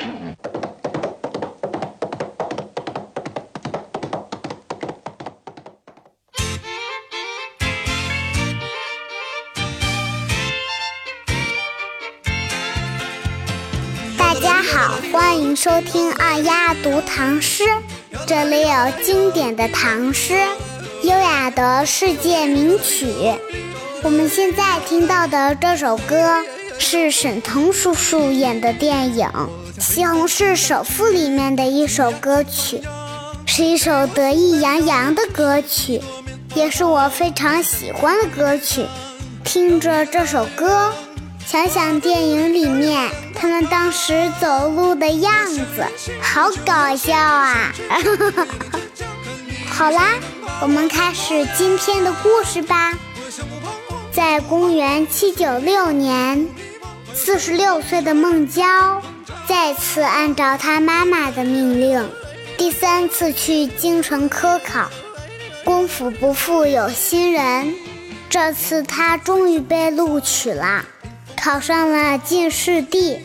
大家好，欢迎收听二丫读唐诗，这里有经典的唐诗，优雅的世界名曲。我们现在听到的这首歌是沈腾叔叔演的电影《西红柿首富》里面的一首歌曲，是一首得意洋洋的歌曲，也是我非常喜欢的歌曲。听着这首歌。想想电影里面他们当时走路的样子，好搞笑啊！好啦，我们开始今天的故事吧。在公元七九六年，四十六岁的孟郊再次按照他妈妈的命令，第三次去京城科考。功夫不负有心人，这次他终于被录取了。考上了进士第，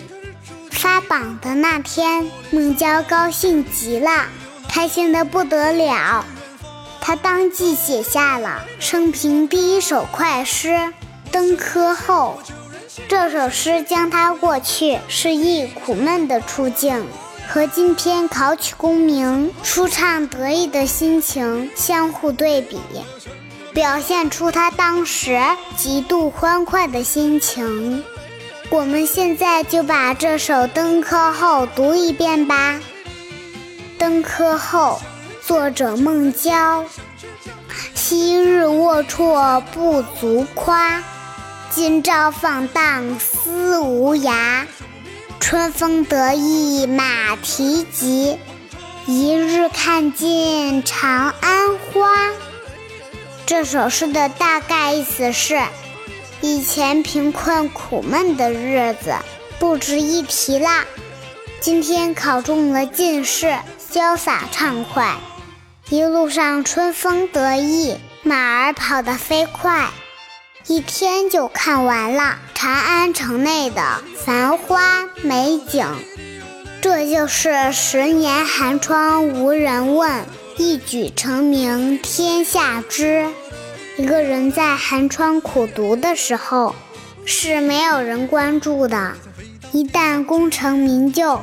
发榜的那天，孟郊高兴极了，开心的不得了。他当即写下了生平第一首快诗《登科后》。这首诗将他过去失意苦闷的处境和今天考取功名、舒畅得意的心情相互对比。表现出他当时极度欢快的心情。我们现在就把这首《登科后》读一遍吧。《登科后》作者孟郊。昔日龌龊不足夸，今朝放荡思无涯。春风得意马蹄疾，一日看尽长安花。这首诗的大概意思是：以前贫困苦闷的日子不值一提啦，今天考中了进士，潇洒畅快，一路上春风得意，马儿跑得飞快，一天就看完了长安城内的繁花美景。这就是十年寒窗无人问。一举成名天下知。一个人在寒窗苦读的时候，是没有人关注的。一旦功成名就，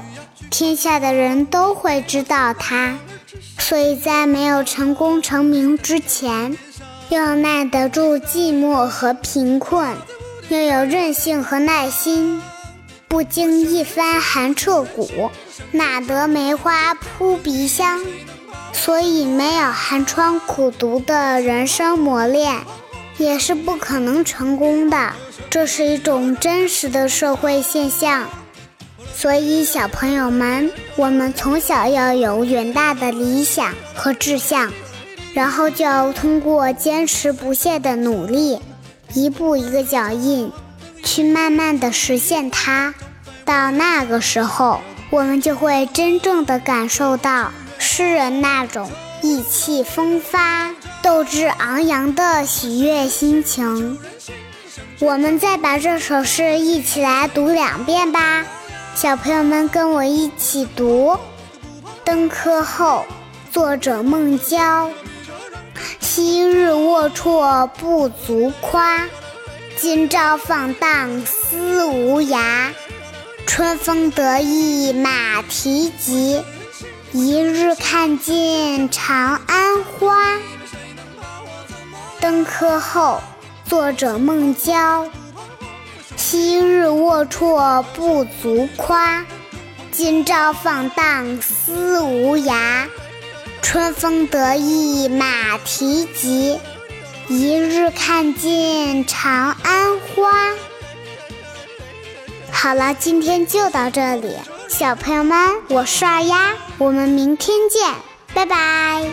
天下的人都会知道他。所以在没有成功成名之前，要耐得住寂寞和贫困，要有韧性和耐心。不经一番寒彻骨，哪得梅花扑鼻香？所以，没有寒窗苦读的人生磨练，也是不可能成功的。这是一种真实的社会现象。所以，小朋友们，我们从小要有远大的理想和志向，然后就要通过坚持不懈的努力，一步一个脚印，去慢慢的实现它。到那个时候，我们就会真正的感受到。诗人那种意气风发、斗志昂扬的喜悦心情，我们再把这首诗一起来读两遍吧。小朋友们跟我一起读《登科后》，作者孟郊。昔日龌龊不足夸，今朝放荡思无涯。春风得意马蹄疾。一日看尽长安花。登科后，作者孟郊。昔日龌龊不足夸，今朝放荡思无涯。春风得意马蹄疾，一日看尽长安花。好了，今天就到这里。小朋友们，我是二丫，我们明天见，拜拜。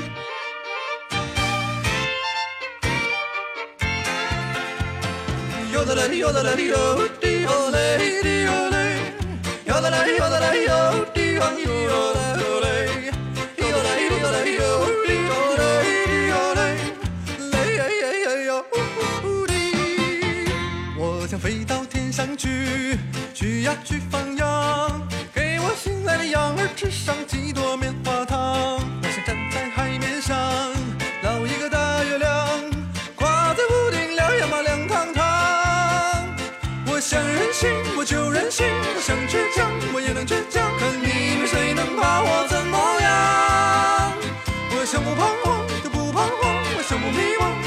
去呀，去放羊，给我心爱的羊儿吃上几朵棉花糖。我想站在海面上捞一个大月亮，挂在屋顶亮呀嘛，亮堂堂。我想任性，我就任性；我想倔强，我也能倔强。可你们谁能把我怎么样？我想不彷徨，就不彷徨；我想不迷茫。